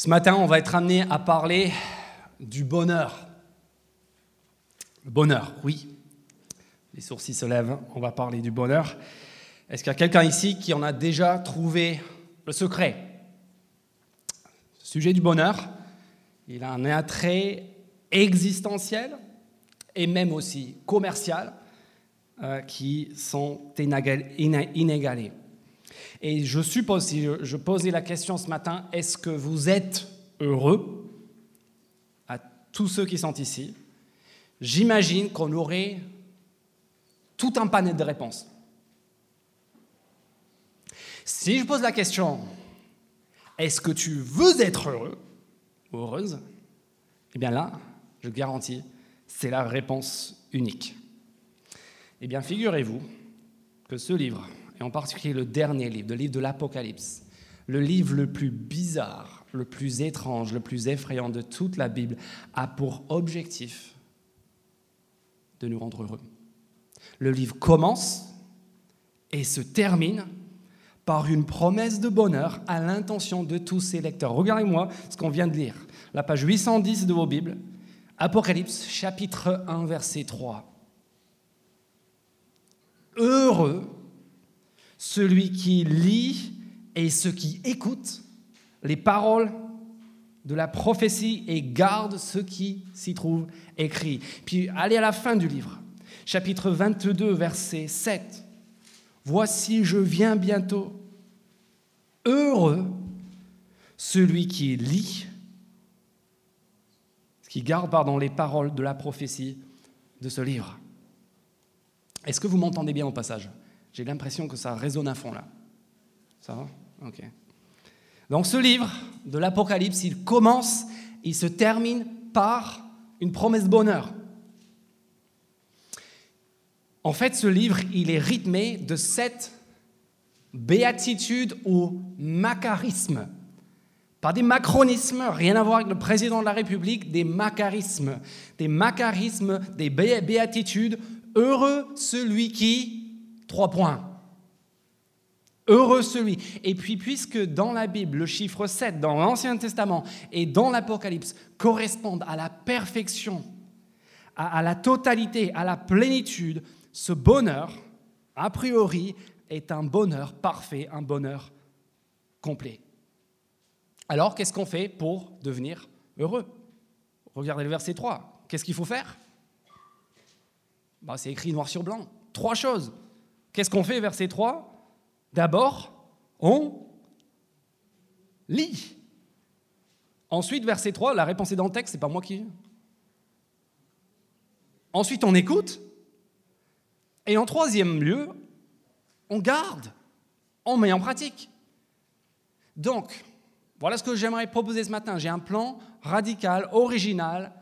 Ce matin, on va être amené à parler du bonheur. Le bonheur, oui. Les sourcils se lèvent, on va parler du bonheur. Est-ce qu'il y a quelqu'un ici qui en a déjà trouvé le secret? Le sujet du bonheur, il a un attrait existentiel et même aussi commercial euh, qui sont inégalés. Et je suppose, si je posais la question ce matin, est-ce que vous êtes heureux? À tous ceux qui sont ici J'imagine qu'on aurait tout un panel de réponses. Si je pose la question, est-ce que tu veux être heureux ou heureuse? Eh bien là, je garantis, c'est la réponse unique. Eh bien, figurez-vous que ce livre, et en particulier le dernier livre, le livre de l'Apocalypse, le livre le plus bizarre, le plus étrange, le plus effrayant de toute la Bible, a pour objectif de nous rendre heureux. Le livre commence et se termine par une promesse de bonheur à l'intention de tous ses lecteurs. Regardez-moi ce qu'on vient de lire. La page 810 de vos Bibles, Apocalypse chapitre 1 verset 3. Heureux celui qui lit et ceux qui écoutent les paroles de la prophétie et garde ce qui s'y trouve écrit. Puis allez à la fin du livre, chapitre 22, verset 7. Voici, je viens bientôt. Heureux celui qui lit, qui garde pardon, les paroles de la prophétie de ce livre. Est-ce que vous m'entendez bien au passage? J'ai l'impression que ça résonne à fond là. Ça va? Ok. Donc ce livre de l'Apocalypse, il commence, il se termine par une promesse bonheur. En fait, ce livre, il est rythmé de sept béatitudes ou macarismes. Pas des macronismes, rien à voir avec le président de la République, des macarismes. Des macarismes, des béatitudes. Heureux celui qui Trois points. Heureux celui. Et puis, puisque dans la Bible, le chiffre 7, dans l'Ancien Testament et dans l'Apocalypse correspondent à la perfection, à, la totalité, à la plénitude, ce bonheur, a priori, est un bonheur parfait, un bonheur complet. Alors, qu'est-ce qu'on fait pour devenir heureux? Regardez le verset 3. Qu'est-ce qu'il faut faire? Bah, C'est écrit noir sur blanc. Trois choses. Qu'est-ce qu'on fait, verset 3 D'abord, on lit. Ensuite, verset 3, la réponse est dans le texte, c'est pas moi qui. Ensuite, on écoute. Et en troisième lieu, on garde, on met en pratique. Donc, voilà ce que j'aimerais proposer ce matin. J'ai un plan radical, original,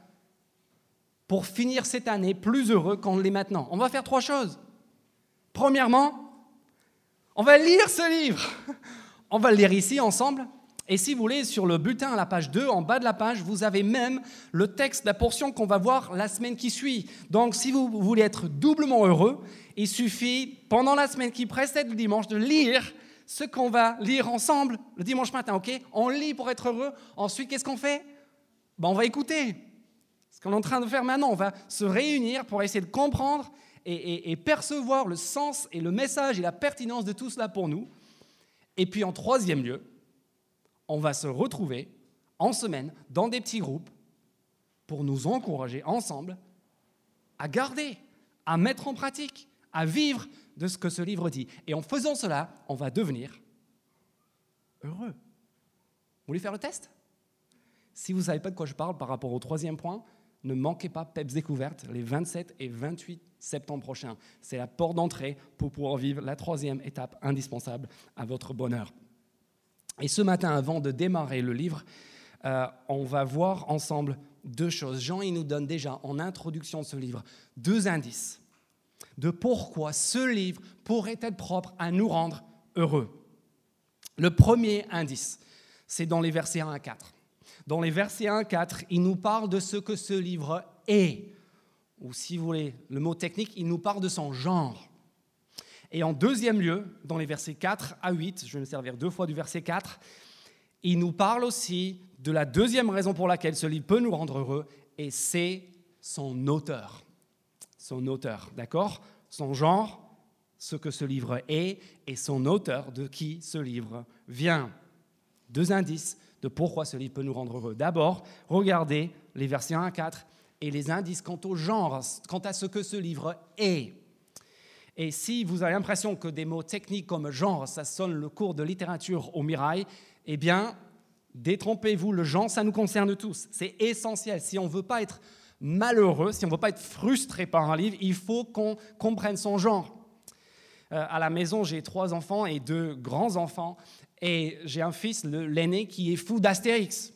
pour finir cette année plus heureux qu'on l'est maintenant. On va faire trois choses. Premièrement, on va lire ce livre. On va le lire ici ensemble. Et si vous voulez, sur le bulletin à la page 2, en bas de la page, vous avez même le texte, la portion qu'on va voir la semaine qui suit. Donc si vous voulez être doublement heureux, il suffit, pendant la semaine qui précède le dimanche, de lire ce qu'on va lire ensemble le dimanche matin, On lit pour être heureux. Ensuite, qu'est-ce qu'on fait? Ben, On va écouter. Ce qu'on est en train de faire maintenant, on va se réunir pour essayer de comprendre et, percevoir le sens et le message et la pertinence de tout cela pour nous. Et puis en troisième lieu, on va se retrouver en semaine dans des petits groupes pour nous encourager ensemble à garder, à mettre en pratique, à vivre de ce que ce livre dit. Et en faisant cela, on va devenir heureux. Vous voulez faire le test? Si vous ne savez pas de quoi je parle par rapport au troisième point, ne manquez pas PEPS Découverte les 27 et 28 septembre prochain. C'est la porte d'entrée pour pouvoir vivre la troisième étape indispensable à votre bonheur. Et ce matin, avant de démarrer le livre, euh, on va voir ensemble deux choses. Jean, il nous donne déjà en introduction de ce livre deux indices de pourquoi ce livre pourrait être propre à nous rendre heureux. Le premier indice, c'est dans les versets 1 à 4. Dans les versets 1 à 4, il nous parle de ce que ce livre est ou si vous voulez le mot technique, il nous parle de son genre. Et en deuxième lieu, dans les versets 4 à 8, je vais me servir deux fois du verset 4, il nous parle aussi de la deuxième raison pour laquelle ce livre peut nous rendre heureux, et c'est son auteur. Son auteur, d'accord? Son genre, ce que ce livre est, et son auteur, de qui ce livre vient. Deux indices de pourquoi ce livre peut nous rendre heureux. D'abord, regardez les versets 1 à 4 et les indices quant au genre, quant à ce que ce livre est. Et si vous avez l'impression que des mots techniques comme genre, ça sonne le cours de littérature au mirail, eh bien, détrompez-vous, le genre, ça nous concerne tous. C'est essentiel. Si on ne veut pas être malheureux, si on ne veut pas être frustré par un livre, il faut qu'on comprenne son genre. Euh, à la maison, j'ai trois enfants et deux grands-enfants, et j'ai un fils, l'aîné, qui est fou d'Astérix.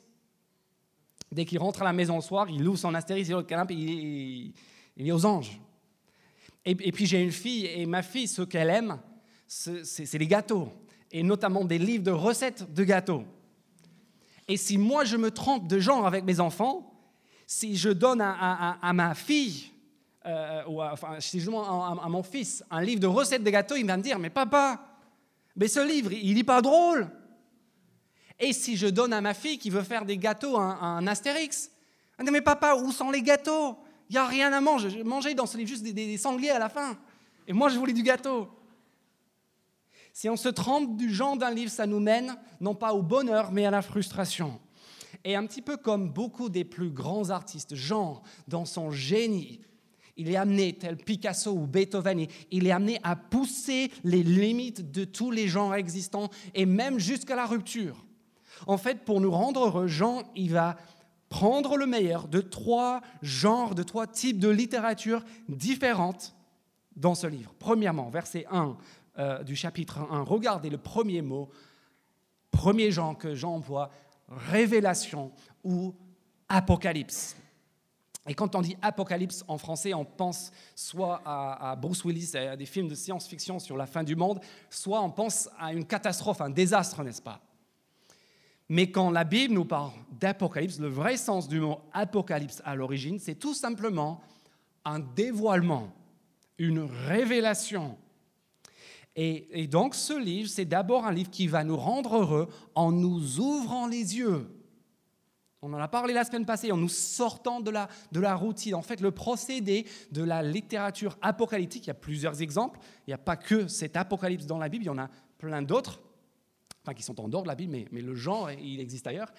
Dès qu'il rentre à la maison le soir, il loue son Astérix sur le canapé, il il est aux anges. Et, puis j'ai une fille, et ma fille, ce qu'elle aime, c'est les gâteaux, et notamment des livres de recettes de gâteaux. Et si moi je me trompe de genre avec mes enfants, si je donne à, ma fille, euh, ou enfin, si je donne à, mon fils un livre de recettes de gâteaux, il va me dire, mais papa, mais ce livre, il n'est pas drôle. Et si je donne à ma fille qui veut faire des gâteaux un, un Astérix, dit, mais papa, où sont les gâteaux? Il n'y a rien à manger. J'ai mangé dans ce livre juste des, sangliers à la fin. Et moi, je voulais du gâteau. Si on se trompe du genre d'un livre, ça nous mène non pas au bonheur, mais à la frustration. Et un petit peu comme beaucoup des plus grands artistes, Jean, dans son génie, il est amené, tel Picasso ou Beethoven, il est amené à pousser les limites de tous les genres existants et même jusqu'à la rupture. En fait, pour nous rendre heureux, Jean, il va prendre le meilleur de trois genres, de trois types de littérature différentes dans ce livre. Premièrement, verset 1 euh, du chapitre 1, regardez le premier mot, premier genre que Jean emploie, révélation ou apocalypse. Et quand on dit apocalypse en français, on pense soit à, Bruce Willis, à des films de science-fiction sur la fin du monde, soit on pense à une catastrophe, un désastre, n'est-ce pas? Mais quand la Bible nous parle d'apocalypse, le vrai sens du mot apocalypse à l'origine, c'est tout simplement un dévoilement, une révélation. Et, donc ce livre, c'est d'abord un livre qui va nous rendre heureux en nous ouvrant les yeux. On en a parlé la semaine passée, en nous sortant de la, de la routine. En fait, le procédé de la littérature apocalyptique, il y a plusieurs exemples. Il n'y a pas que cet apocalypse dans la Bible, il y en a plein d'autres enfin qui sont en dehors de la Bible, mais, le genre, il existe ailleurs.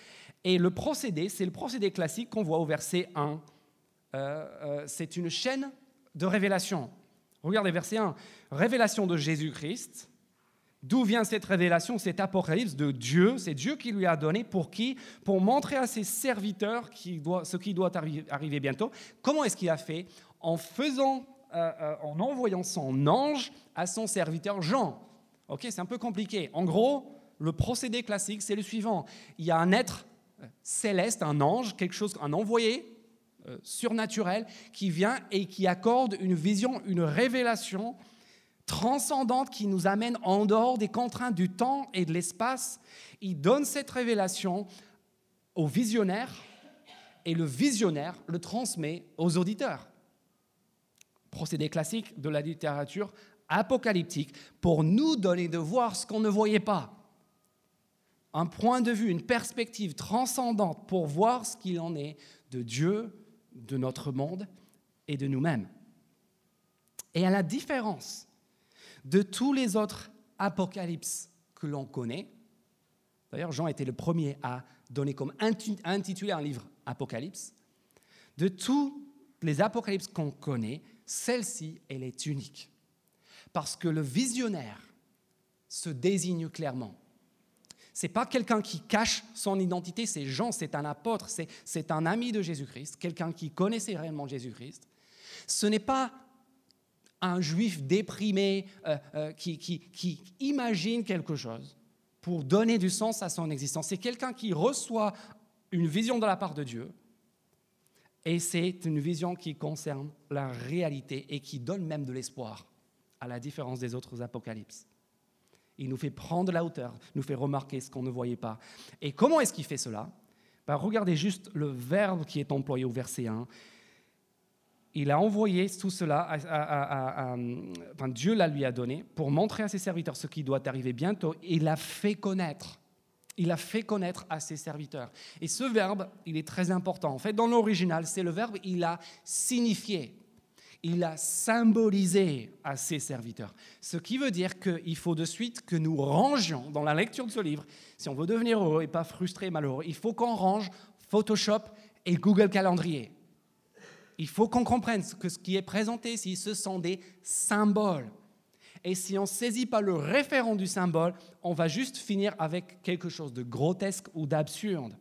Et le procédé, c'est le procédé classique qu'on voit au verset 1. Euh, euh, c'est une chaîne de révélation. Regardez verset 1. Révélation de Jésus-Christ. D'où vient cette révélation, cet apocalypse de Dieu? C'est Dieu qui lui a donné pour qui? Pour montrer à ses serviteurs ce qui doit arriver bientôt. Comment est-ce qu'il a fait? En faisant, euh, en envoyant son ange à son serviteur Jean. Ok, c'est un peu compliqué. En gros, le procédé classique, c'est le suivant. Il y a un être euh, céleste, un ange, quelque chose, un envoyé euh, surnaturel qui vient et qui accorde une vision, une révélation transcendante qui nous amène en dehors des contraintes du temps et de l'espace. Il donne cette révélation au visionnaire et le visionnaire le transmet aux auditeurs. Procédé classique de la littérature apocalyptique pour nous donner de voir ce qu'on ne voyait pas un point de vue, une perspective transcendante pour voir ce qu'il en est de Dieu, de notre monde et de nous-mêmes. Et à la différence de tous les autres apocalypses que l'on connaît, d'ailleurs Jean était le premier à donner comme intitulé un livre Apocalypse, de tous les apocalypses qu'on connaît, celle-ci, elle est unique. Parce que le visionnaire se désigne clairement c'est pas quelqu'un qui cache son identité, c'est Jean, c'est un apôtre, c'est un ami de Jésus-Christ, quelqu'un qui connaissait réellement Jésus-Christ. Ce n'est pas un juif déprimé euh, euh, qui, qui imagine quelque chose pour donner du sens à son existence. C'est quelqu'un qui reçoit une vision de la part de Dieu, et c'est une vision qui concerne la réalité et qui donne même de l'espoir, à la différence des autres apocalypses. Il nous fait prendre la hauteur, nous fait remarquer ce qu'on ne voyait pas. Et comment est-ce qu'il fait cela? Ben, Regardez juste le verbe qui est employé au verset 1. Il a envoyé tout cela, à, enfin, Dieu la lui a donné pour montrer à ses serviteurs ce qui doit arriver bientôt. Il l'a fait connaître. Il a fait connaître à ses serviteurs. Et ce verbe, il est très important. En fait, dans l'original, c'est le verbe il a signifié il a symbolisé à ses serviteurs. Ce qui veut dire qu'il faut de suite que nous rangions dans la lecture de ce livre, si on veut devenir heureux et pas frustré et malheureux, il faut qu'on range Photoshop et Google Calendrier. Il faut qu'on comprenne que ce qui est présenté ici, ce sont des symboles. Et si on ne saisit pas le référent du symbole, on va juste finir avec quelque chose de grotesque ou d'absurde.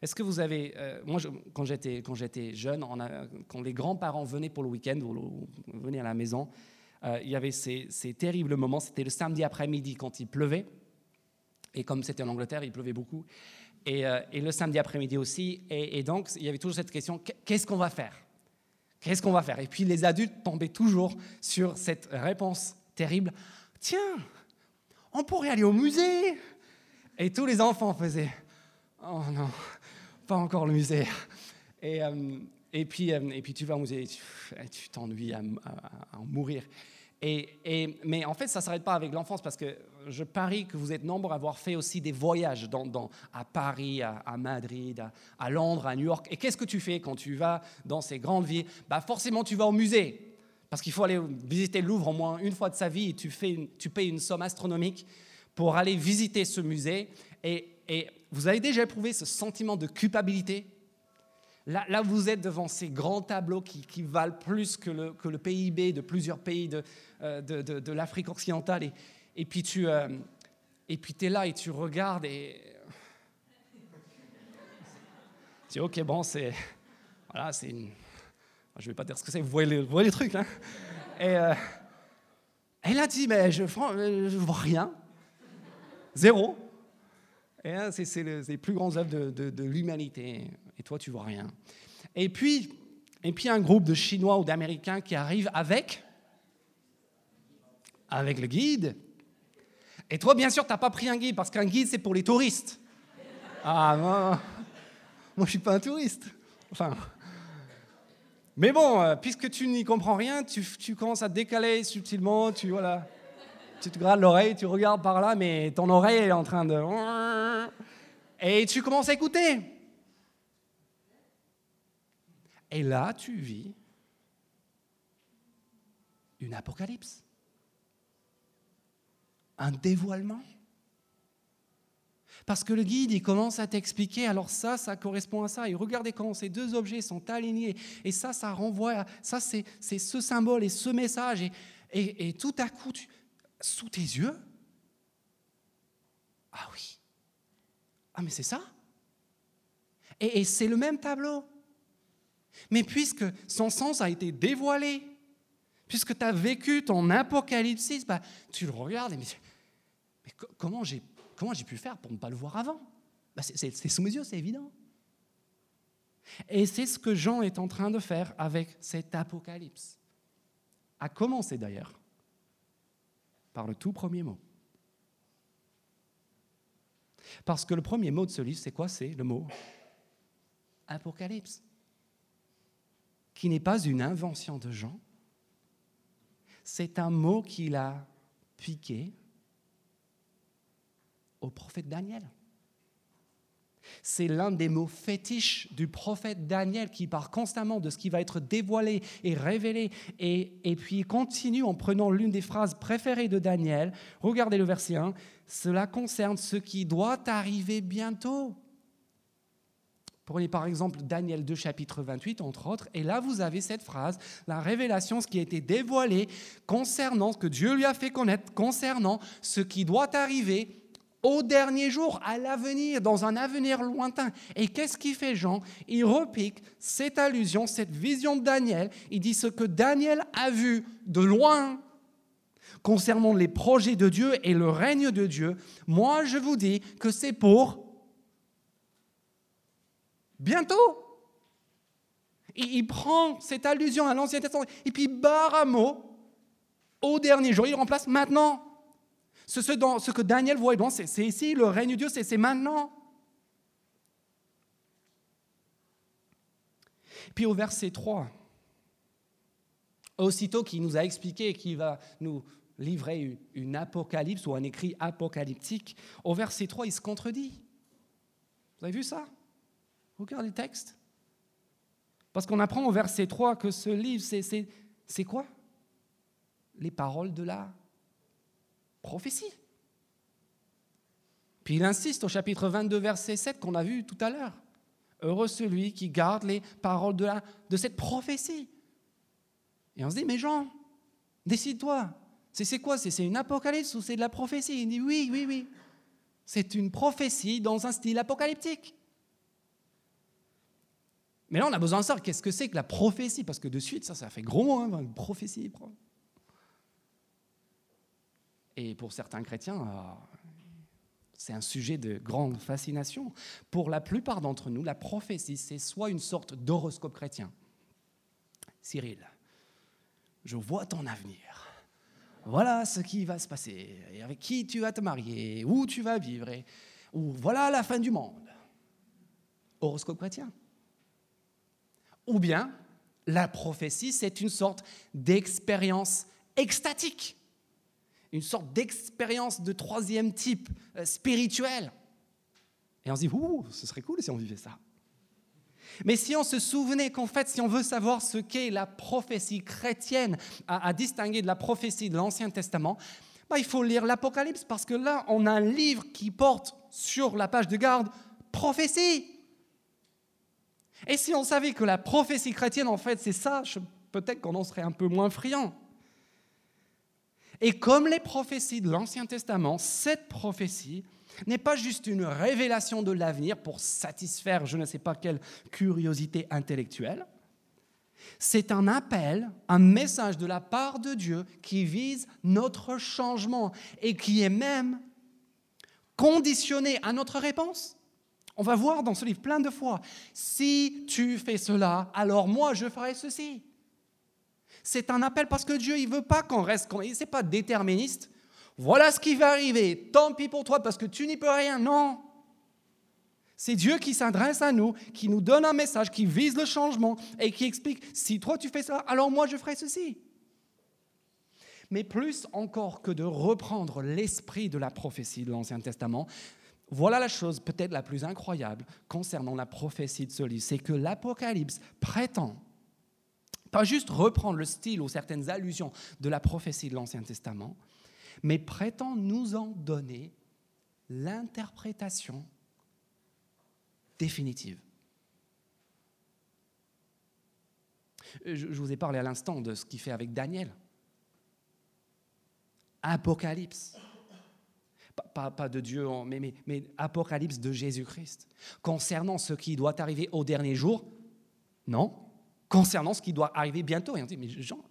Est-ce que vous avez, euh, moi quand j'étais quand j'étais jeune, quand les grands-parents venaient pour le week-end ou, venaient à la maison, euh, il y avait ces, terribles moments. C'était le samedi après-midi quand il pleuvait, et comme c'était en Angleterre, il pleuvait beaucoup, et, euh, le samedi après-midi aussi. Et, donc il y avait toujours cette question qu'est-ce qu'on va faire? Qu'est-ce qu'on va faire? Et puis les adultes tombaient toujours sur cette réponse terrible tiens, on pourrait aller au musée. Et tous les enfants faisaient oh non pas encore le musée. Et, euh, et, puis, euh, et puis tu vas au musée, tu t'ennuies à, en mourir. Et, mais en fait, ça ne s'arrête pas avec l'enfance parce que je parie que vous êtes nombreux à avoir fait aussi des voyages à Paris, à, Madrid, à, Londres, à New York. Et qu'est-ce que tu fais quand tu vas dans ces grandes villes? Bah Forcément, tu vas au musée parce qu'il faut aller visiter le Louvre au moins une fois de sa vie et tu, fais tu payes une somme astronomique pour aller visiter ce musée. Et vous avez déjà éprouvé ce sentiment de culpabilité? Là, vous êtes devant ces grands tableaux qui, valent plus que le, PIB de plusieurs pays de, euh, l'Afrique occidentale. Et, et, puis tu euh, et puis es là et tu regardes et tu dis ok bon c'est voilà c'est une... je vais pas dire ce que c'est vous voyez les, trucs hein et euh, elle a dit mais je je vois rien zéro c'est les plus grandes œuvres de, l'humanité. Et toi, tu vois rien. Et puis, et puis un groupe de Chinois ou d'Américains qui arrivent avec, avec le guide. Et toi, bien sûr, tu n'as pas pris un guide parce qu'un guide, c'est pour les touristes. Ah, non, moi, je suis pas un touriste. Enfin. Mais bon, euh, puisque tu n'y comprends rien, tu, commences à décaler subtilement, tu, voilà tu te grades l'oreille, tu regardes par là, mais ton oreille est en train de... Et tu commences à écouter. Et là, tu vis une apocalypse, un dévoilement. Parce que le guide, il commence à t'expliquer, alors ça, ça correspond à ça. Et regardez comment ces deux objets sont alignés. Et ça, ça renvoie à ça, c'est ce symbole et ce message. Et, tout à coup, sous tes yeux Ah oui. Ah mais c'est ça Et, c'est le même tableau. Mais puisque son sens a été dévoilé, puisque tu as vécu ton apocalypse, bah, tu le regardes et mais, mais comment j'ai comment pu faire pour ne pas le voir avant? Bah, C'est sous mes yeux, c'est évident. Et c'est ce que Jean est en train de faire avec cet apocalypse. A commencer d'ailleurs par le tout premier mot. Parce que le premier mot de ce livre, c'est quoi? C'est le mot Apocalypse, qui n'est pas une invention de Jean, c'est un mot qu'il a piqué au prophète Daniel. C'est l'un des mots fétiches du prophète Daniel qui part constamment de ce qui va être dévoilé et révélé. Et, et puis il continue en prenant l'une des phrases préférées de Daniel. Regardez le verset 1. Cela concerne ce qui doit arriver bientôt. Prenez par exemple Daniel 2, chapitre 28, entre autres, et là vous avez cette phrase, la révélation, ce qui a été dévoilé concernant ce que Dieu lui a fait connaître, concernant ce qui doit arriver au dernier jour, à l'avenir, dans un avenir lointain. Et qu'est-ce qu'il fait Jean? Il repique cette allusion, cette vision de Daniel. Il dit ce que Daniel a vu de loin concernant les projets de Dieu et le règne de Dieu. Moi, je vous dis que c'est pour bientôt. Il prend cette allusion à l'Ancien Testament et puis barre mot au dernier jour. Il remplace maintenant. Ce, ce, que Daniel voit, c'est ici, le règne de Dieu, c'est maintenant. Puis au verset 3, aussitôt qu'il nous a expliqué, qu'il va nous livrer une apocalypse ou un écrit apocalyptique, au verset 3, il se contredit. Vous avez vu ça? Regardez le texte? Parce qu'on apprend au verset 3 que ce livre, c'est quoi? Les paroles de la prophétie. Puis il insiste au chapitre 22, verset 7 qu'on a vu tout à l'heure. Heureux celui qui garde les paroles de cette prophétie. Et on se dit, mais Jean, décide-toi. C'est quoi? C'est une apocalypse ou c'est de la prophétie? Il dit, oui, oui, oui. C'est une prophétie dans un style apocalyptique. Mais là, on a besoin de savoir qu'est-ce que c'est que la prophétie, parce que de suite, ça, ça fait gros mot, hein, prophétie. Et pour certains chrétiens, ah, c'est un sujet de grande fascination. Pour la plupart d'entre nous, la prophétie, c'est soit une sorte d'horoscope chrétien. Cyril, je vois ton avenir. Voilà ce qui va se passer, avec qui tu vas te marier, où tu vas vivre, ou voilà la fin du monde. Horoscope chrétien. Ou bien, la prophétie, c'est une sorte d'expérience extatique, une sorte d'expérience de troisième type, euh, spirituelle. Et on se dit, ouh, ce serait cool si on vivait ça. Mais si on se souvenait qu'en fait, si on veut savoir ce qu'est la prophétie chrétienne à, distinguer de la prophétie de l'Ancien Testament, bah, il faut lire l'Apocalypse parce que là, on a un livre qui porte sur la page de garde prophétie. Et si on savait que la prophétie chrétienne, en fait, c'est ça, peut-être qu'on en serait un peu moins friand. Et comme les prophéties de l'Ancien Testament, cette prophétie n'est pas juste une révélation de l'avenir pour satisfaire je ne sais pas quelle curiosité intellectuelle. C'est un appel, un message de la part de Dieu qui vise notre changement et qui est même conditionné à notre réponse. On va voir dans ce livre plein de fois, si tu fais cela, alors moi je ferai ceci. C'est un appel parce que Dieu, il veut pas qu'on reste comme... Ce n'est pas déterministe. Voilà ce qui va arriver. Tant pis pour toi parce que tu n'y peux rien. Non. C'est Dieu qui s'adresse à nous, qui nous donne un message, qui vise le changement et qui explique, si toi tu fais ça, alors moi je ferai ceci. Mais plus encore que de reprendre l'esprit de la prophétie de l'Ancien Testament, voilà la chose peut-être la plus incroyable concernant la prophétie de ce livre, c'est que l'Apocalypse prétend pas juste reprendre le style ou certaines allusions de la prophétie de l'Ancien Testament, mais prétend nous en donner l'interprétation définitive. Je vous ai parlé à l'instant de ce qu'il fait avec Daniel. Apocalypse pas, de Dieu, mais, mais, Apocalypse de Jésus-Christ. Concernant ce qui doit arriver au dernier jour, non. Concernant ce qui doit arriver bientôt. Et on dit, mais Jean,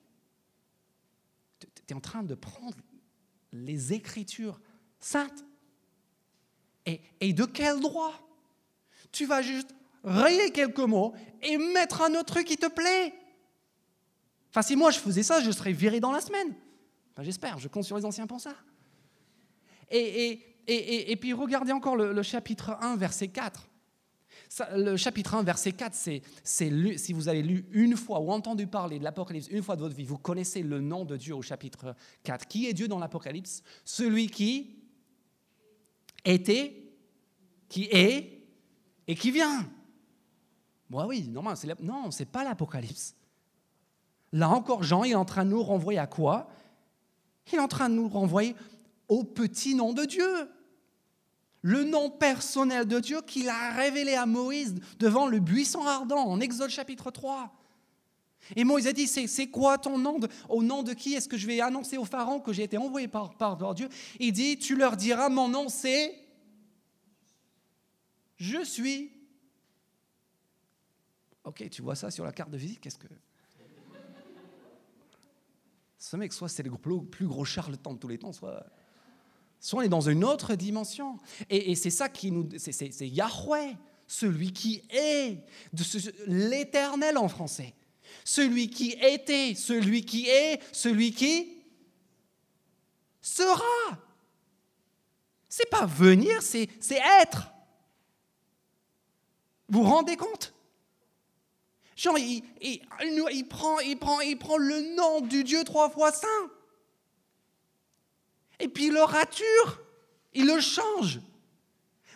tu es en train de prendre les Écritures saintes. Et, et de quel droit? Tu vas juste rayer quelques mots et mettre un autre truc qui te plaît. Enfin, si moi je faisais ça, je serais viré dans la semaine. Enfin, J'espère, je compte sur les anciens pour ça. Et, puis regardez encore le, chapitre 1, verset 4. le chapitre 1, verset 4, c'est, si vous avez lu une fois ou entendu parler de l'Apocalypse une fois de votre vie, vous connaissez le nom de Dieu au chapitre 4. Qui est Dieu dans l'Apocalypse? Celui qui était, qui est et qui vient. Moi, oui, normal, c'est non, ce n'est pas l'Apocalypse. Là encore, Jean est en train de nous renvoyer à quoi? Il est en train de nous renvoyer au petit nom de Dieu. Le nom personnel de Dieu qu'il a révélé à Moïse devant le buisson ardent en Exode chapitre 3. Et Moïse a dit, c'est quoi ton nom Au nom de qui est-ce que je vais annoncer au Pharaon que j'ai été envoyé par, par Dieu? Il dit, tu leur diras, mon nom c'est... Je suis. Ok, tu vois ça sur la carte de visite, qu'est-ce que... Ce mec, soit c'est le plus gros charlatan de tous les temps, soit... Soit on est dans une autre dimension. Et, c'est ça qui nous. C'est Yahweh, celui qui est, l'éternel en français. Celui qui était, celui qui est, celui qui sera. C'est pas venir, c'est être. Vous vous rendez compte? Il, il, prend, il, prend, il prend le nom du Dieu trois fois saint. Et puis il le rature, il le change.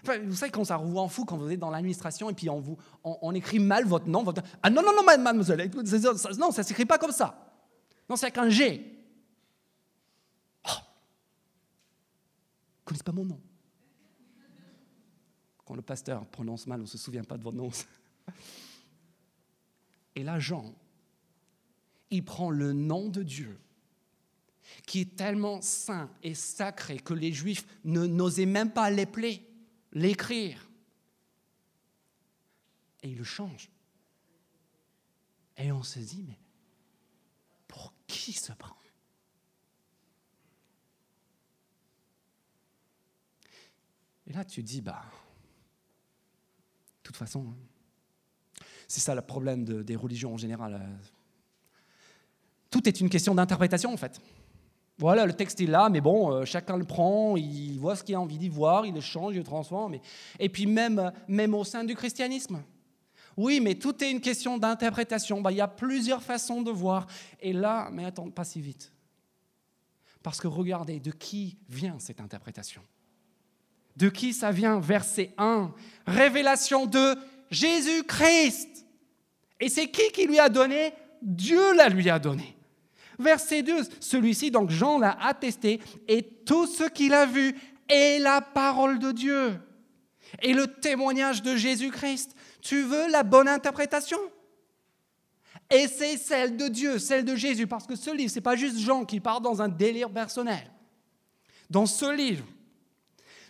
vous savez, quand ça vous en fout quand vous êtes dans l'administration et puis on, écrit mal votre nom. Votre... Ah non, non, non, mademoiselle, non, ça ne s'écrit pas comme ça. Non, c'est avec un G. Oh. Vous ne connaissez pas mon nom. Quand le pasteur prononce mal, on ne se souvient pas de votre nom. Et là, Jean, il prend le nom de Dieu, qui est tellement saint et sacré que les Juifs n'osaient même pas l'épeler, l'écrire. Et il le change. Et on se dit, mais pour qui se prend? Et là, tu dis, bah, de toute façon, hein, c'est ça le problème des religions en général. Euh. Tout est une question d'interprétation en fait. Voilà, le texte est là, mais bon, euh, chacun le prend, il voit ce qu'il a envie d'y voir, il le change, il le transforme. Et puis même, même au sein du christianisme. Oui, mais tout est une question d'interprétation. Bah, il y a plusieurs façons de voir. Et là, mais attends, pas si vite. Parce que regardez, de qui vient cette interprétation? De qui ça vient? Verset 1. Révélation de Jésus-Christ. Et c'est qui qui lui a donné? Dieu la lui a donné. Verset 2, celui-ci, donc Jean l'a attesté, et tout ce qu'il a vu est la parole de Dieu et le témoignage de Jésus-Christ. Tu veux la bonne interprétation? Et c'est celle de Dieu, celle de Jésus, parce que ce livre, ce n'est pas juste Jean qui part dans un délire personnel. Dans ce livre,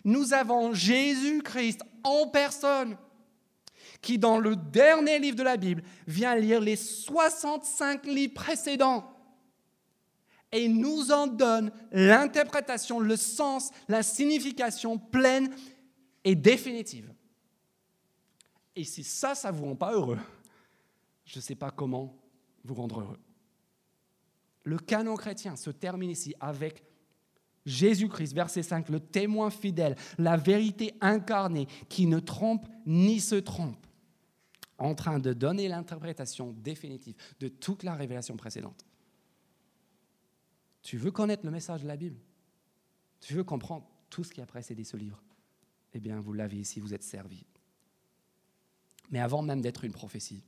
nous avons Jésus-Christ en personne qui, dans le dernier livre de la Bible, vient lire les 65 livres précédents et nous en donne l'interprétation, le sens, la signification pleine et définitive. Et si ça, ça ne vous rend pas heureux, je ne sais pas comment vous rendre heureux. Le canon chrétien se termine ici avec Jésus-Christ, verset 5, le témoin fidèle, la vérité incarnée qui ne trompe ni se trompe en train de donner l'interprétation définitive de toute la révélation précédente. Tu veux connaître le message de la Bible? Tu veux comprendre tout ce qui a précédé ce livre? Eh bien, vous l'avez ici, vous êtes servi. Mais avant même d'être une prophétie,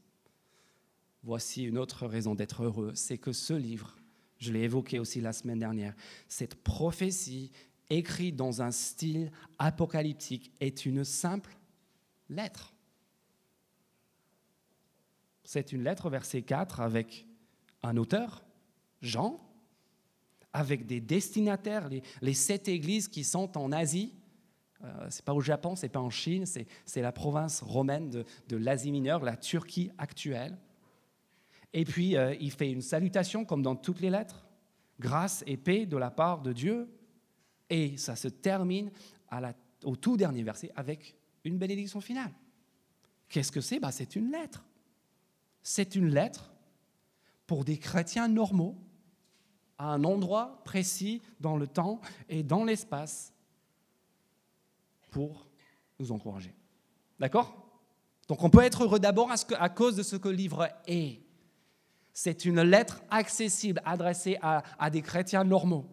voici une autre raison d'être heureux, c'est que ce livre, je l'ai évoqué aussi la semaine dernière, cette prophétie écrite dans un style apocalyptique est une simple lettre. C'est une lettre, verset 4, avec un auteur, Jean, avec des destinataires, les, sept églises qui sont en Asie. Euh, ce n'est pas au Japon, ce n'est pas en Chine, c'est la province romaine de, l'Asie mineure, la Turquie actuelle. Et puis, euh, il fait une salutation, comme dans toutes les lettres, grâce et paix de la part de Dieu. Et ça se termine au tout dernier verset avec une bénédiction finale. Qu'est-ce que c'est? Bah, C'est une lettre. C'est une lettre pour des chrétiens normaux, à un endroit précis dans le temps et dans l'espace, pour nous encourager. D'accord? Donc on peut être heureux d'abord à cause de ce que le livre est. C'est une lettre accessible adressée à, à des chrétiens normaux.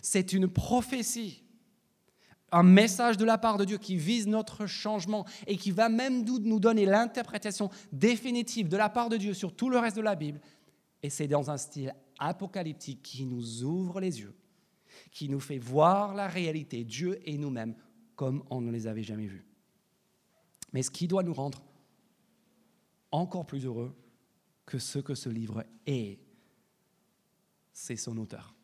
C'est une prophétie un message de la part de Dieu qui vise notre changement et qui va même nous donner l'interprétation définitive de la part de Dieu sur tout le reste de la Bible. Et c'est dans un style apocalyptique qui nous ouvre les yeux, qui nous fait voir la réalité, Dieu et nous-mêmes, comme on ne les avait jamais vus. Mais ce qui doit nous rendre encore plus heureux que ce que ce livre est, c'est son auteur.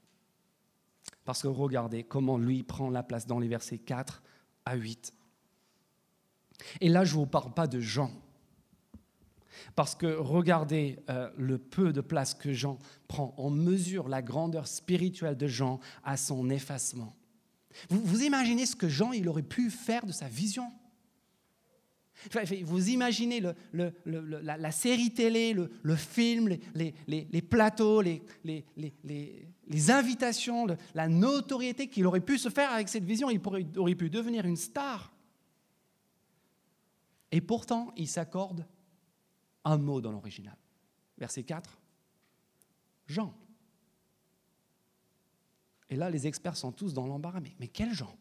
Parce que regardez comment lui prend la place dans les versets 4 à 8. Et là, je ne vous parle pas de Jean. Parce que regardez euh, le peu de place que Jean prend. On mesure la grandeur spirituelle de Jean à son effacement. Vous, imaginez ce que Jean il aurait pu faire de sa vision? Vous imaginez la, série télé, le, film, les, plateaux, les, invitations, la notoriété qu'il aurait pu se faire avec cette vision. Il aurait pu devenir une star. Et pourtant, il s'accorde un mot dans l'original. Verset 4. Jean. Et là, les experts sont tous dans l'embarras. Mais, mais quels gens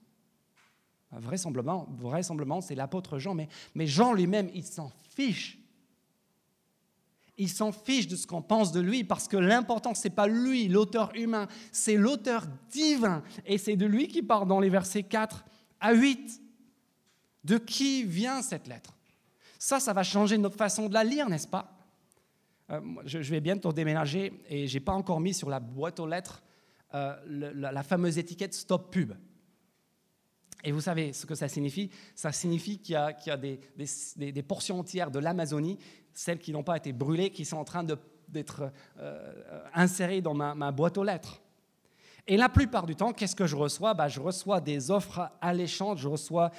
Vraisemblablement, vraisemblablement c'est l'apôtre Jean, mais, Jean lui-même, il s'en fiche. Il s'en fiche de ce qu'on pense de lui parce que l'important, ce n'est pas lui, l'auteur humain, c'est l'auteur divin. Et c'est de lui qui parle dans les versets 4 à 8. De qui vient cette lettre? Ça, ça va changer notre façon de la lire, n'est-ce pas? Euh, je, vais bientôt déménager et je n'ai pas encore mis sur la boîte aux lettres euh, la, fameuse étiquette Stop Pub. Et vous savez ce que ça signifie? Ça signifie qu'il y a, des, portions entières de l'Amazonie, celles qui n'ont pas été brûlées, qui sont en train d'être euh, insérées dans ma, boîte aux lettres. Et la plupart du temps, qu'est-ce que je reçois? Bah, Je reçois des offres alléchantes, je reçois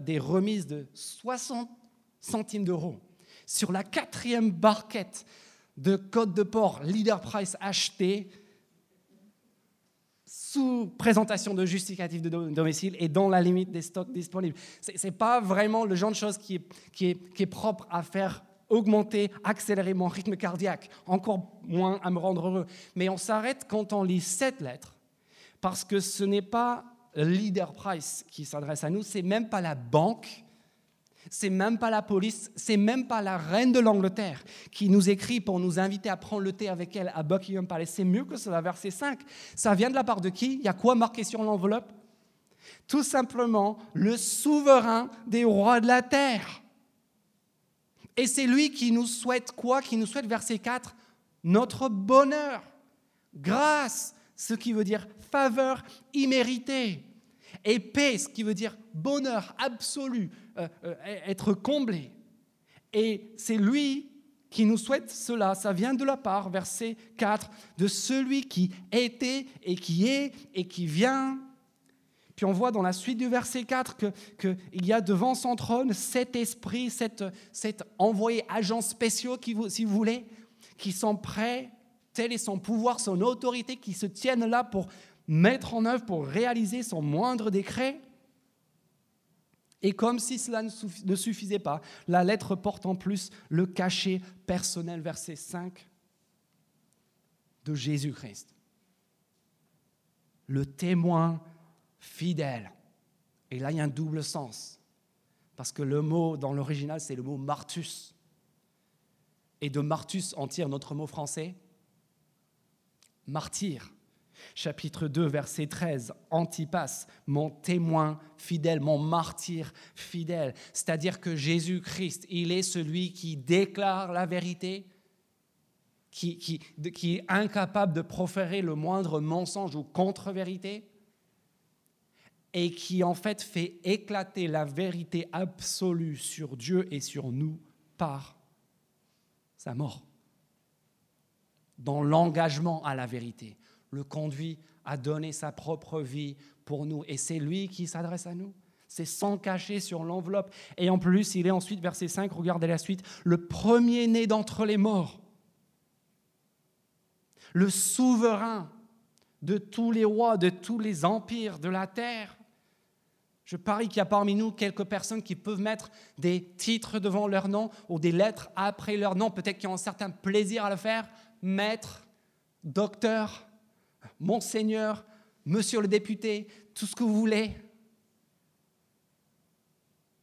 des remises de 60 centimes d'euros sur la quatrième barquette de Côte de Port Leader Price achetée sous présentation de justificatif de domicile et dans la limite des stocks disponibles. Ce n'est pas vraiment le genre de choses qui est, propre à faire augmenter, accélérer mon rythme cardiaque, encore moins à me rendre heureux. Mais on s'arrête quand on lit cette lettre, parce que ce n'est pas Leader Price qui s'adresse à nous, c'est même pas la banque c'est même pas la police, c'est même pas la reine de l'Angleterre qui nous écrit pour nous inviter à prendre le thé avec elle à Buckingham Palace. C'est mieux que cela, verset 5. Ça vient de la part de qui? Il y a quoi marqué sur l'enveloppe? Tout simplement le souverain des rois de la terre. Et c'est lui qui nous souhaite quoi? Qui nous souhaite, verset 4, notre bonheur, grâce, ce qui veut dire faveur imméritée, et paix, ce qui veut dire bonheur absolu, euh, euh, être comblé. Et c'est lui qui nous souhaite cela. Ça vient de la part, verset 4, de celui qui était et qui est et qui vient. Puis on voit dans la suite du verset 4 qu'il y a devant son trône cet esprit, cet, cet envoyé agents spéciaux, qui, si vous voulez, qui sont prêts, tel est son pouvoir, son autorité, qui se tiennent là pour mettre en œuvre, pour réaliser son moindre décret. Et comme si cela ne suffisait pas, la lettre porte en plus le cachet personnel, verset 5, de Jésus-Christ. Le témoin fidèle. Et là, il y a un double sens. Parce que le mot dans l'original, c'est le mot martus. Et de martus, on tire notre mot français martyr chapitre 2, verset 13, Antipas, mon témoin fidèle, mon martyr fidèle. C'est-à-dire que Jésus-Christ, il est celui qui déclare la vérité, qui, qui, qui, est incapable de proférer le moindre mensonge ou contre-vérité, et qui en fait fait éclater la vérité absolue sur Dieu et sur nous par sa mort, dans l'engagement à la vérité le conduit à donner sa propre vie pour nous. Et c'est lui qui s'adresse à nous. C'est sans cacher sur l'enveloppe. Et en plus, il est ensuite, verset 5, regardez la suite, le premier-né d'entre les morts, le souverain de tous les rois, de tous les empires de la terre. Je parie qu'il y a parmi nous quelques personnes qui peuvent mettre des titres devant leur nom ou des lettres après leur nom, peut-être qui ont un certain plaisir à le faire. Maître, docteur, Monseigneur, Monsieur le député, tout ce que vous voulez.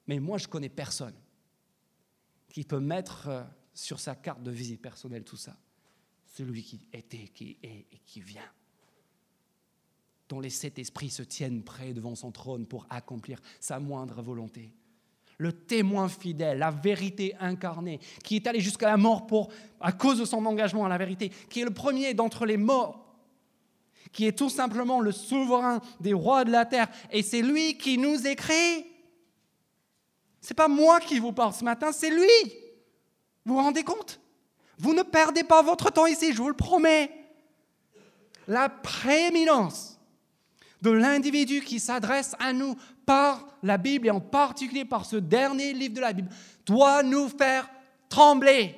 Mais moi, je connais personne qui peut mettre euh, sur sa carte de visite personnelle tout ça. Celui qui était, qui est et qui vient. Dont les sept esprits se tiennent prêts devant son trône pour accomplir sa moindre volonté. Le témoin fidèle, la vérité incarnée, qui est allé jusqu'à la mort pour, à cause de son engagement à la vérité, qui est le premier d'entre les morts qui est tout simplement le souverain des rois de la terre, et c'est lui qui nous écrit. C'est pas moi qui vous parle ce matin, c'est lui. Vous vous rendez compte? Vous ne perdez pas votre temps ici, je vous le promets. La prééminence de l'individu qui s'adresse à nous par la Bible et en particulier par ce dernier livre de la Bible doit nous faire trembler.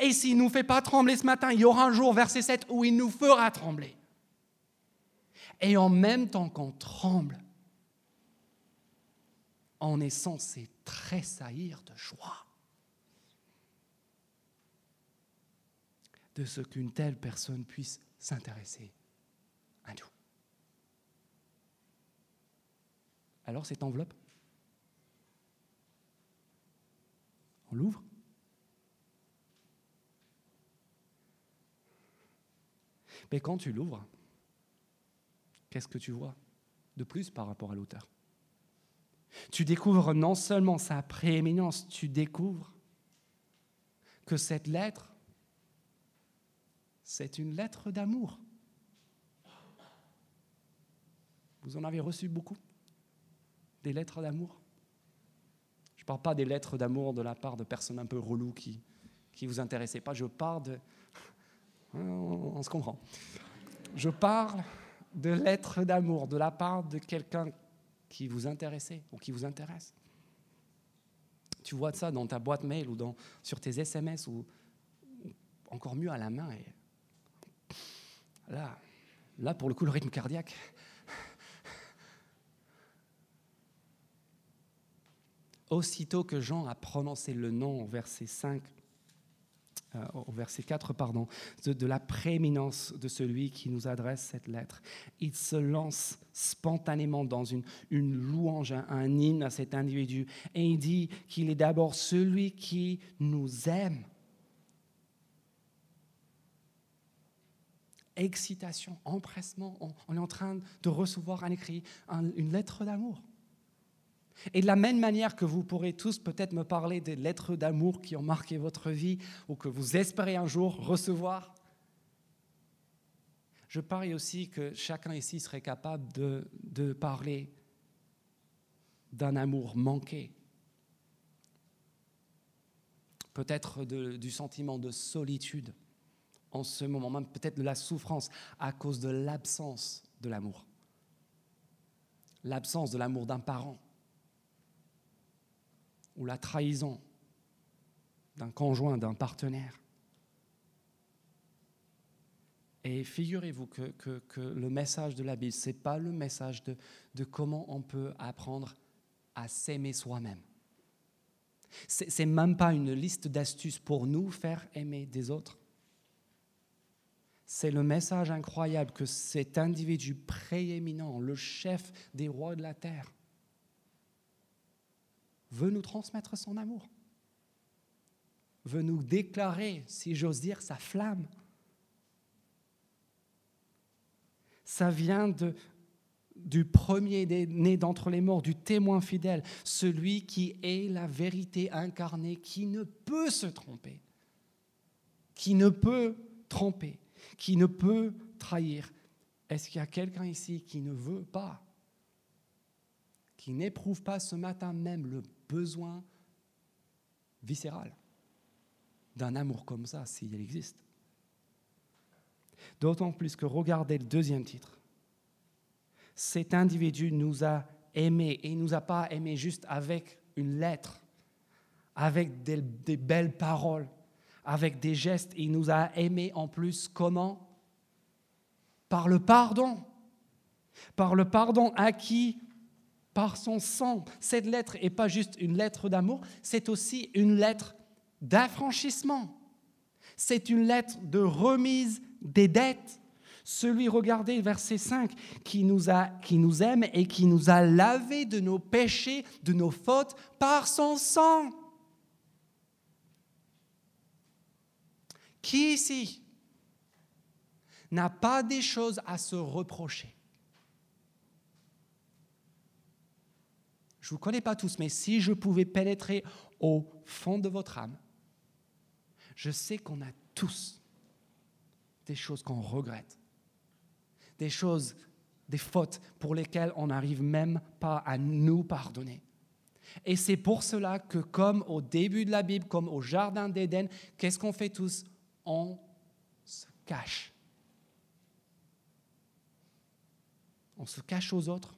Et s'il ne nous fait pas trembler ce matin, il y aura un jour, verset 7, où il nous fera trembler. Et en même temps qu'on tremble, on est censé tressaillir de joie de ce qu'une telle personne puisse s'intéresser à nous. Alors cette enveloppe, on l'ouvre? Mais quand tu l'ouvres, qu'est-ce que tu vois de plus par rapport à l'auteur? Tu découvres non seulement sa prééminence, tu découvres que cette lettre, c'est une lettre d'amour. Vous en avez reçu beaucoup? Des lettres d'amour? Je ne parle pas des lettres d'amour de la part de personnes un peu reloues qui ne vous intéressaient pas. Je parle de... On se comprend. Je parle de lettres d'amour de la part de quelqu'un qui vous intéressait ou qui vous intéresse. Tu vois ça dans ta boîte mail ou dans, sur tes SMS ou, encore mieux à la main. Là, là, pour le coup, le rythme cardiaque. Aussitôt que Jean a prononcé le nom, verset 5, euh, au verset 4, pardon, de, la prééminence de celui qui nous adresse cette lettre. Il se lance spontanément dans une, une louange, un, un hymne à cet individu, et il dit qu'il est d'abord celui qui nous aime. Excitation, empressement, on, est en train de recevoir un écrit, une lettre d'amour. Et de la même manière que vous pourrez tous peut-être me parler des lettres d'amour qui ont marqué votre vie ou que vous espérez un jour recevoir, je parie aussi que chacun ici serait capable de, de parler d'un amour manqué, peut-être du sentiment de solitude en ce moment, même peut-être de la souffrance à cause de l'absence de l'amour, l'absence de l'amour d'un parent ou la trahison d'un conjoint, d'un partenaire. Et figurez-vous que, le message de la Bible, ce n'est pas le message de, de comment on peut apprendre à s'aimer soi-même. Ce n'est même pas une liste d'astuces pour nous faire aimer des autres. C'est le message incroyable que cet individu prééminent, le chef des rois de la terre, veut nous transmettre son amour, veut nous déclarer, si j'ose dire, sa flamme. Ça vient de, du premier né d'entre les morts, du témoin fidèle, celui qui est la vérité incarnée, qui ne peut se tromper, qui ne peut tromper, qui ne peut trahir. Est-ce qu'il y a quelqu'un ici qui ne veut pas, qui n'éprouve pas ce matin même le besoin viscéral d'un amour comme ça, s'il existe. D'autant plus que regardez le deuxième titre. Cet individu nous a aimés et il ne nous a pas aimés juste avec une lettre, avec des, des belles paroles, avec des gestes. Il nous a aimés en plus comment? Par le pardon. Par le pardon acquis par son sang. Cette lettre n'est pas juste une lettre d'amour, c'est aussi une lettre d'affranchissement. C'est une lettre de remise des dettes. Celui, regardez, verset 5, qui nous, a, qui nous aime et qui nous a lavé de nos péchés, de nos fautes, par son sang. Qui ici n'a pas des choses à se reprocher? Je ne vous connais pas tous, mais si je pouvais pénétrer au fond de votre âme, je sais qu'on a tous des choses qu'on regrette, des choses, des fautes pour lesquelles on n'arrive même pas à nous pardonner. Et c'est pour cela que comme au début de la Bible, comme au Jardin d'Éden, qu'est-ce qu'on fait tous? On se cache. On se cache aux autres,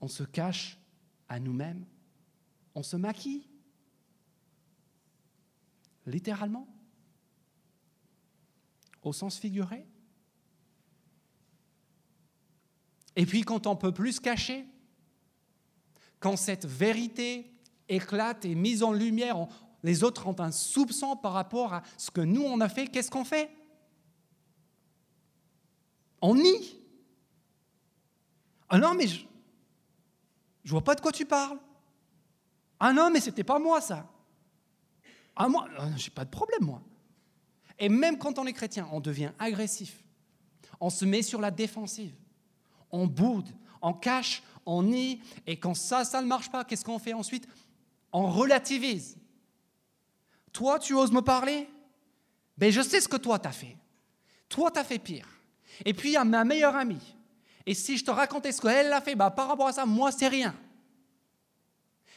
on se cache à nous-mêmes, on se maquille. Littéralement. Au sens figuré. Et puis quand on peut plus se cacher, quand cette vérité éclate et mise en lumière, les autres ont un soupçon par rapport à ce que nous on a fait, qu'est-ce qu'on fait? On nie. Ah non, mais je ne vois pas de quoi tu parles. Ah non, mais c'était pas moi ça. Ah moi, euh, j'ai pas de problème moi. Et même quand on est chrétien, on devient agressif. On se met sur la défensive. On boude, on cache, on nie. Et quand ça, ça ne marche pas, qu'est-ce qu'on fait ensuite? On relativise. Toi, tu oses me parler? Ben, je sais ce que toi, t'as fait. Toi, t'as fait pire. Et puis, il y a ma meilleure amie. Et si je te racontais ce qu'elle a fait, bah, par rapport à ça, moi, c'est rien.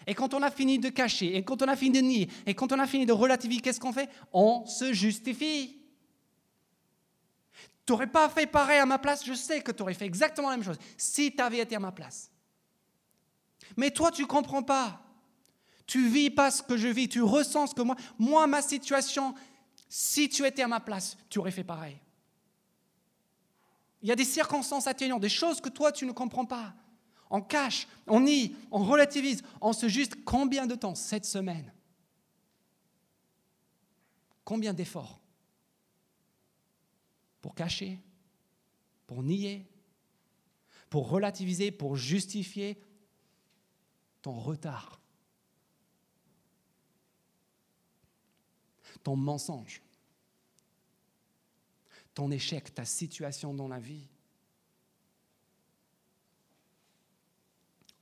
Et quand on a fini de cacher, et quand on a fini de nier, et quand on a fini de relativiser, qu'est-ce qu'on fait? On se justifie. Tu n'aurais pas fait pareil à ma place, je sais que tu aurais fait exactement la même chose si tu avais été à ma place. Mais toi, tu ne comprends pas. Tu vis pas ce que je vis, tu ressens ce que moi. Moi, ma situation, si tu étais à ma place, tu aurais fait pareil. Il y a des circonstances atténuantes, des choses que toi, tu ne comprends pas. On cache, on nie, on relativise, on se juste combien de temps Cette semaine? Combien d'efforts? Pour cacher, pour nier, pour relativiser, pour justifier ton retard, ton mensonge, ton échec, ta situation dans la vie.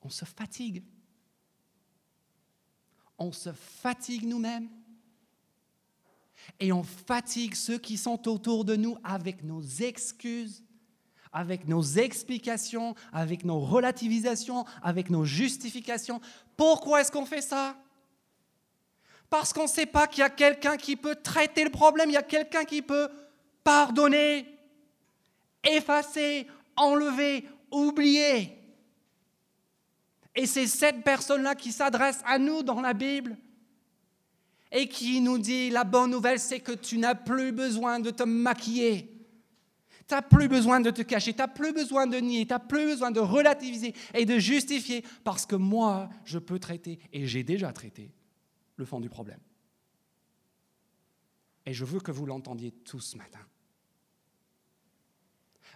on se fatigue. On se fatigue nous-mêmes. Et on fatigue ceux qui sont autour de nous avec nos excuses, avec nos explications, avec nos relativisations, avec nos justifications. Pourquoi est-ce qu'on fait ça? Parce qu'on ne sait pas qu'il y a quelqu'un qui peut traiter le problème, il y a quelqu'un qui peut pardonner, effacer, enlever, oublier. Et c'est cette personne-là qui s'adresse à nous dans la Bible et qui nous dit, la bonne nouvelle, c'est que tu n'as plus besoin de te maquiller. Tu n'as plus besoin de te cacher, tu n'as plus besoin de nier, tu n'as plus besoin de relativiser et de justifier, parce que moi, je peux traiter, et j'ai déjà traité, le fond du problème. Et je veux que vous l'entendiez tous ce matin.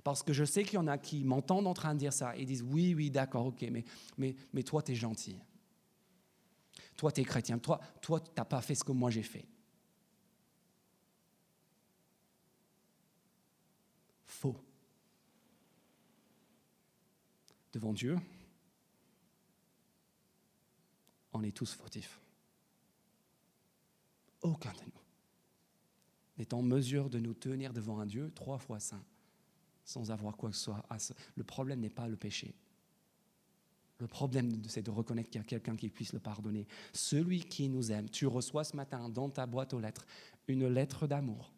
Parce que je sais qu'il y en a qui m'entendent en train de dire ça et disent oui, oui, d'accord, ok, mais, mais, mais toi, tu es gentil. Toi, tu es chrétien. Toi, toi tu n'as pas fait ce que moi j'ai fait. Faux. Devant Dieu, on est tous fautifs. Aucun de nous n'est en mesure de nous tenir devant un Dieu trois fois saint sans avoir quoi que ce soit. Le problème n'est pas le péché. Le problème, c'est de reconnaître qu'il y a quelqu'un qui puisse le pardonner. Celui qui nous aime, tu reçois ce matin dans ta boîte aux lettres une lettre d'amour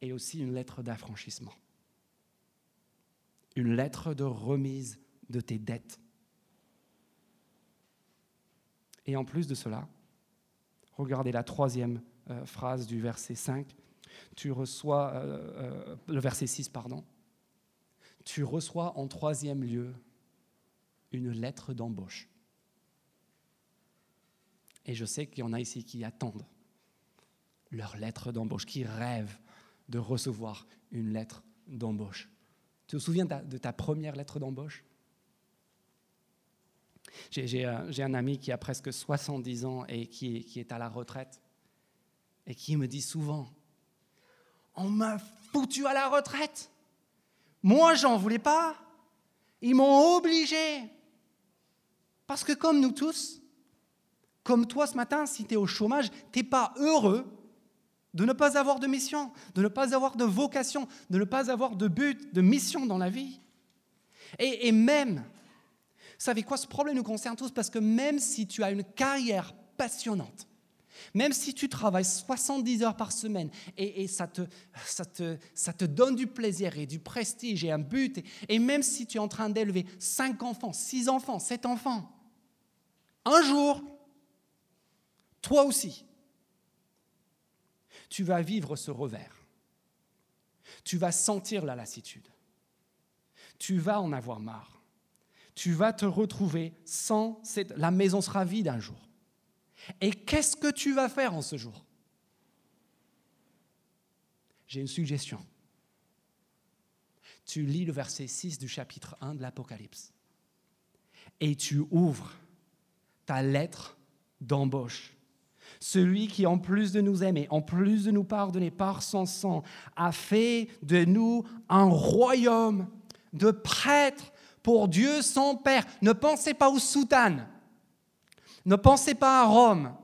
et aussi une lettre d'affranchissement. Une lettre de remise de tes dettes. Et en plus de cela, regardez la troisième euh, phrase du verset 5 tu reçois, euh, euh, le verset 6, pardon, tu reçois en troisième lieu une lettre d'embauche. Et je sais qu'il y en a ici qui attendent leur lettre d'embauche, qui rêvent de recevoir une lettre d'embauche. Tu te souviens de ta première lettre d'embauche? J'ai un ami qui a presque 70 ans et qui, qui est à la retraite et qui me dit souvent, on m'a foutu à la retraite. Moi, j'en voulais pas. Ils m'ont obligé. Parce que comme nous tous, comme toi ce matin, si tu es au chômage, tu n'es pas heureux de ne pas avoir de mission, de ne pas avoir de vocation, de ne pas avoir de but, de mission dans la vie. Et, même, vous savez quoi, ce problème nous concerne tous parce que même si tu as une carrière passionnante, même si tu travailles 70 heures par semaine et, ça, te, donne du plaisir et du prestige et un but, et, et même si tu es en train d'élever 5 enfants, 6 enfants, 7 enfants, un jour, toi aussi, tu vas vivre ce revers. Tu vas sentir la lassitude. Tu vas en avoir marre. Tu vas te retrouver sans... Cette... La maison sera vide un jour. Et qu'est-ce que tu vas faire en ce jour? J'ai une suggestion. tu lis le verset 6 du chapitre 1 de l'Apocalypse et tu ouvres ta lettre d'embauche. Celui qui, en plus de nous aimer, en plus de nous pardonner par son sang, a fait de nous un royaume de prêtres pour Dieu son Père. Ne pensez pas aux soutanes. Ne pensez pas à Rome.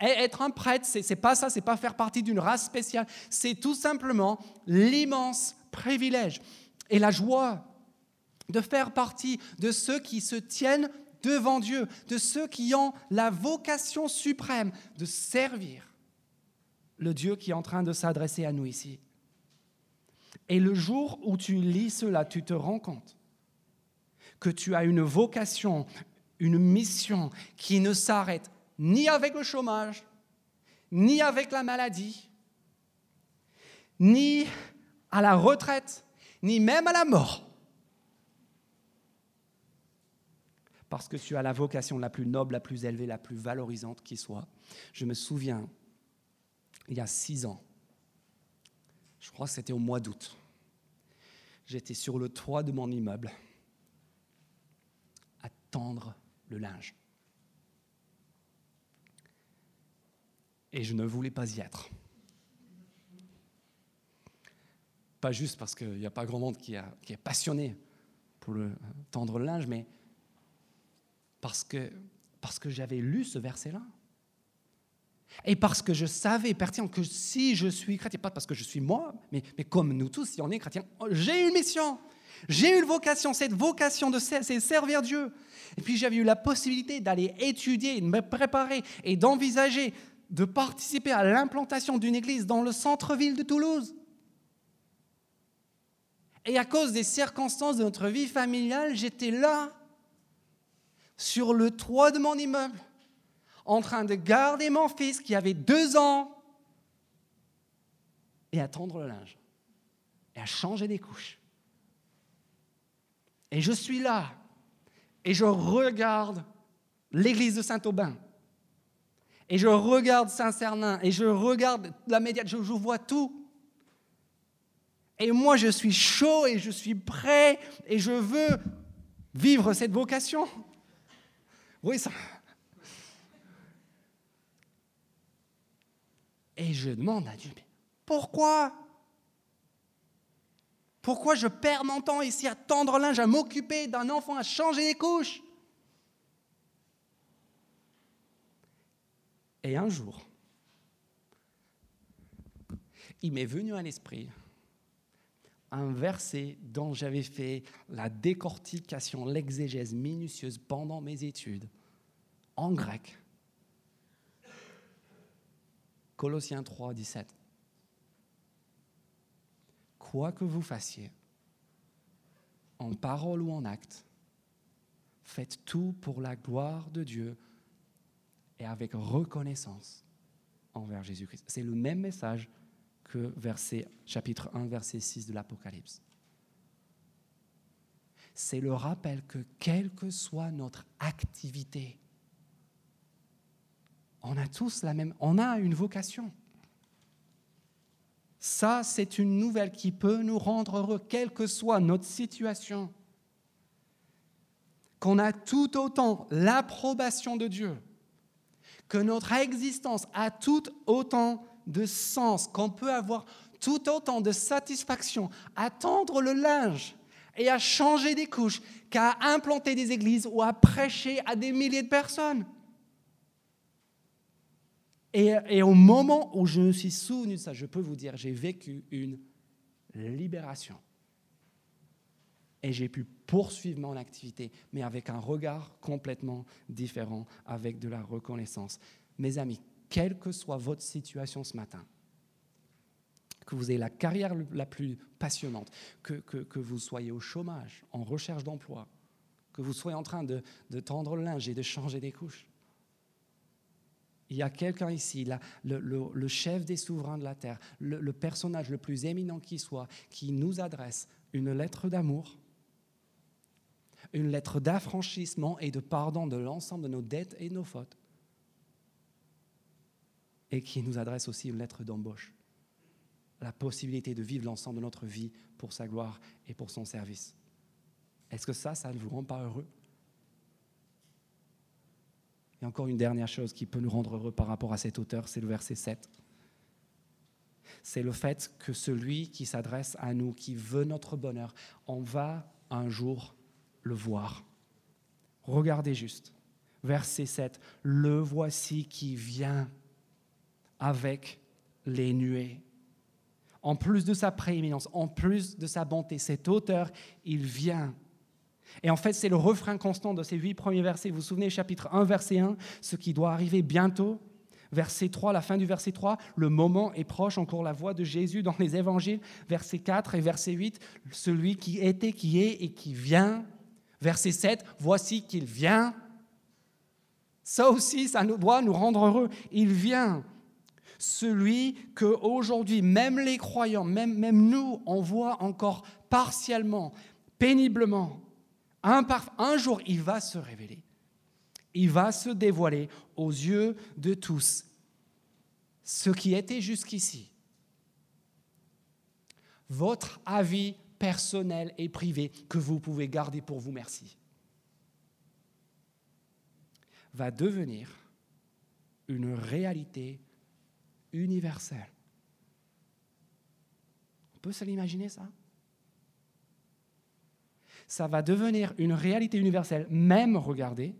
Être un prêtre, c'est pas ça, c'est pas faire partie d'une race spéciale. C'est tout simplement l'immense privilège et la joie de faire partie de ceux qui se tiennent devant Dieu, de ceux qui ont la vocation suprême de servir le Dieu qui est en train de s'adresser à nous ici. Et le jour où tu lis cela, tu te rends compte que tu as une vocation, une mission qui ne s'arrête ni avec le chômage, ni avec la maladie, ni à la retraite, ni même à la mort. Parce que tu as la vocation la plus noble, la plus élevée, la plus valorisante qui soit. Je me souviens, il y a six ans, je crois que c'était au mois d'août, j'étais sur le toit de mon immeuble à tendre le linge. et je ne voulais pas y être. Pas juste parce qu'il n'y a pas grand monde qui, est passionné pour le tendre le linge, mais parce que, parce que j'avais lu ce verset-là. Et parce que je savais pertinemment que si je suis chrétien, pas parce que je suis moi, mais, mais comme nous tous, si on est chrétien, j'ai une mission, j'ai une vocation, cette vocation de servir Dieu. Et puis j'avais eu la possibilité d'aller étudier, de me préparer et d'envisager de participer à l'implantation d'une église dans le centre-ville de Toulouse. Et à cause des circonstances de notre vie familiale, j'étais là, sur le toit de mon immeuble, en train de garder mon fils qui avait deux ans et à tendre le linge et à changer des couches. Et je suis là et je regarde l'église de Saint-Aubin et je regarde Saint-Cernin, et je regarde la médiate, je, vois tout. Et moi, je suis chaud et je suis prêt et je veux vivre cette vocation. Oui, ça. Et je demande à Dieu, mais pourquoi Pourquoi je perds mon temps ici à tendre linge, à m'occuper d'un enfant, à changer les couches? Et un jour, il m'est venu à l'esprit un verset dont j'avais fait la décortication, l'exégèse minutieuse pendant mes études en grec. Colossiens 3, 17. Quoi que vous fassiez, en parole ou en acte, faites tout pour la gloire de Dieu et avec reconnaissance envers Jésus-Christ. C'est le même message que verset, chapitre 1, verset 6 de l'Apocalypse. C'est le rappel que quelle que soit notre activité, on a tous la même, on a une vocation. Ça, c'est une nouvelle qui peut nous rendre heureux, quelle que soit notre situation. Qu'on a tout autant l'approbation de Dieu que notre existence a tout autant de sens, qu'on peut avoir tout autant de satisfaction à tendre le linge et à changer des couches qu'à implanter des églises ou à prêcher à des milliers de personnes. Et, au moment où je me suis souvenu de ça, je peux vous dire, j'ai vécu une libération et j'ai pu poursuivre mon activité, mais avec un regard complètement différent, avec de la reconnaissance. Mes amis, quelle que soit votre situation ce matin, que vous ayez la carrière la plus passionnante, que, que, vous soyez au chômage, en recherche d'emploi, que vous soyez en train de, de, tendre le linge et de changer des couches. Il y a quelqu'un ici, le, chef des souverains de la terre, le personnage le plus éminent qui soit, qui nous adresse une lettre d'amour une lettre d'affranchissement et de pardon de l'ensemble de nos dettes et nos fautes. Et qui nous adresse aussi une lettre d'embauche. la possibilité de vivre l'ensemble de notre vie pour sa gloire et pour son service. Est-ce que ça, ça ne vous rend pas heureux? Et encore une dernière chose qui peut nous rendre heureux par rapport à cet auteur, c'est le verset 7. C'est le fait que celui qui s'adresse à nous, qui veut notre bonheur, on va un jour le voir. Regardez juste. Verset 7. Le voici qui vient avec les nuées en plus de sa prééminence, en plus de sa bonté, cet auteur, il vient. Et en fait, c'est le refrain constant de ces huit premiers versets. Vous vous souvenez, chapitre 1, verset 1, ce qui doit arriver bientôt. Verset 3, la fin du verset 3, le moment est proche, encore la voix de Jésus dans les évangiles. Verset 4 et verset 8, celui qui était, qui est et qui vient. Verset 7, voici qu'il vient. Ça aussi, ça doit nous rendre heureux. Il vient celui que aujourd'hui, même les croyants, même, même nous, on voit encore partiellement, péniblement. Un, jour, il va se révéler. Il va se dévoiler aux yeux de tous. Ce qui était jusqu'ici. Votre avis personnel et privé que vous pouvez garder pour vous, merci, va devenir une réalité universel. On peut se l'imaginer ça? Ça va devenir une réalité universelle, même, regardez,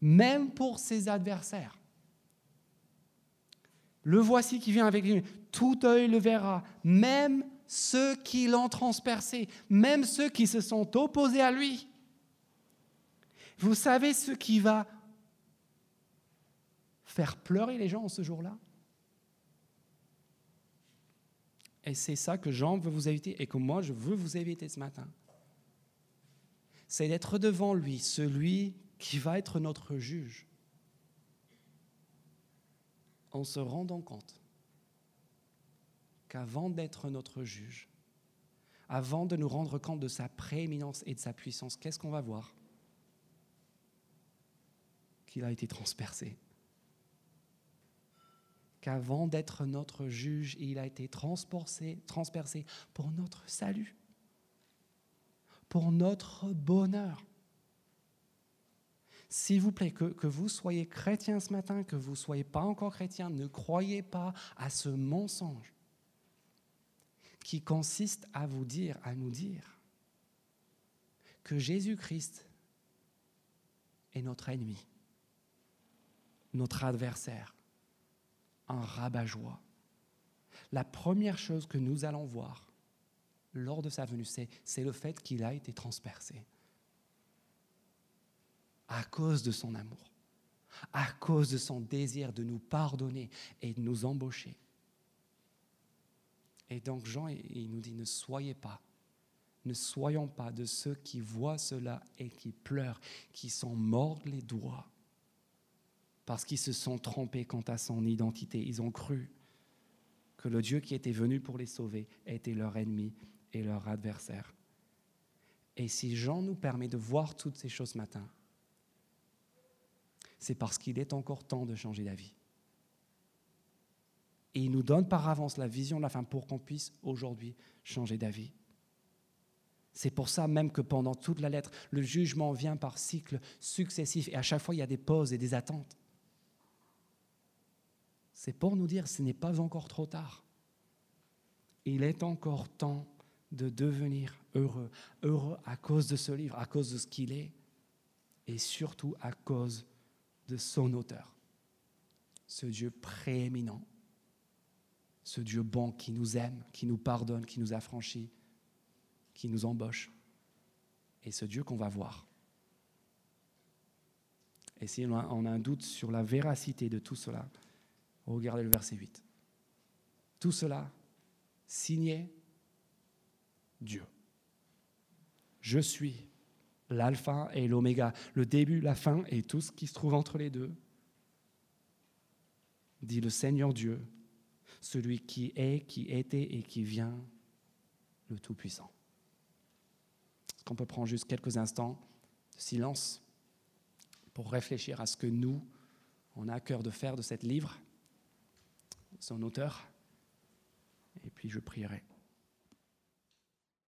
même pour ses adversaires. Le voici qui vient avec lui. Tout œil le verra, même ceux qui l'ont transpercé, même ceux qui se sont opposés à lui. Vous savez ce qui va faire pleurer les gens en ce jour-là? Et c'est ça que Jean veut vous éviter et que moi je veux vous éviter ce matin. C'est d'être devant lui, celui qui va être notre juge, en se rendant compte qu'avant d'être notre juge, avant de nous rendre compte de sa prééminence et de sa puissance, qu'est-ce qu'on va voir? Qu'il a été transpercé. Qu'avant d'être notre juge, il a été transpercé, transpercé pour notre salut, pour notre bonheur. S'il vous plaît, que, que, vous soyez chrétien ce matin, que vous ne soyez pas encore chrétien, ne croyez pas à ce mensonge qui consiste à vous dire, à nous dire que Jésus-Christ est notre ennemi, notre adversaire, un rabat-joie. La première chose que nous allons voir lors de sa venue, c'est le fait qu'il a été transpercé à cause de son amour, à cause de son désir de nous pardonner et de nous embaucher. Et donc Jean, il nous dit, ne soyez pas, ne soyons pas de ceux qui voient cela et qui pleurent, qui s'en mordent les doigts parce qu'ils se sont trompés quant à son identité. Ils ont cru que le Dieu qui était venu pour les sauver était leur ennemi et leur adversaire. Et si Jean nous permet de voir toutes ces choses ce matin, c'est parce qu'il est encore temps de changer d'avis. Et il nous donne par avance la vision de la fin pour qu'on puisse aujourd'hui changer d'avis. C'est pour ça même que pendant toute la lettre, le jugement vient par cycles successifs et à chaque fois il y a des pauses et des attentes c'est pour nous dire ce n'est pas encore trop tard. Il est encore temps de devenir heureux. Heureux à cause de ce livre, à cause de ce qu'il est, et surtout à cause de son auteur. Ce Dieu prééminent, ce Dieu bon qui nous aime, qui nous pardonne, qui nous affranchit, qui nous embauche, et ce Dieu qu'on va voir. Et si on a un doute sur la véracité de tout cela, Regardez le verset 8. Tout cela signé Dieu. Je suis l'alpha et l'oméga, le début, la fin et tout ce qui se trouve entre les deux. Dit le Seigneur Dieu, celui qui est, qui était et qui vient, le Tout-Puissant. Est-ce qu'on peut prendre juste quelques instants de silence pour réfléchir à ce que nous, on a à cœur de faire de cette livre son auteur? puis je prierai.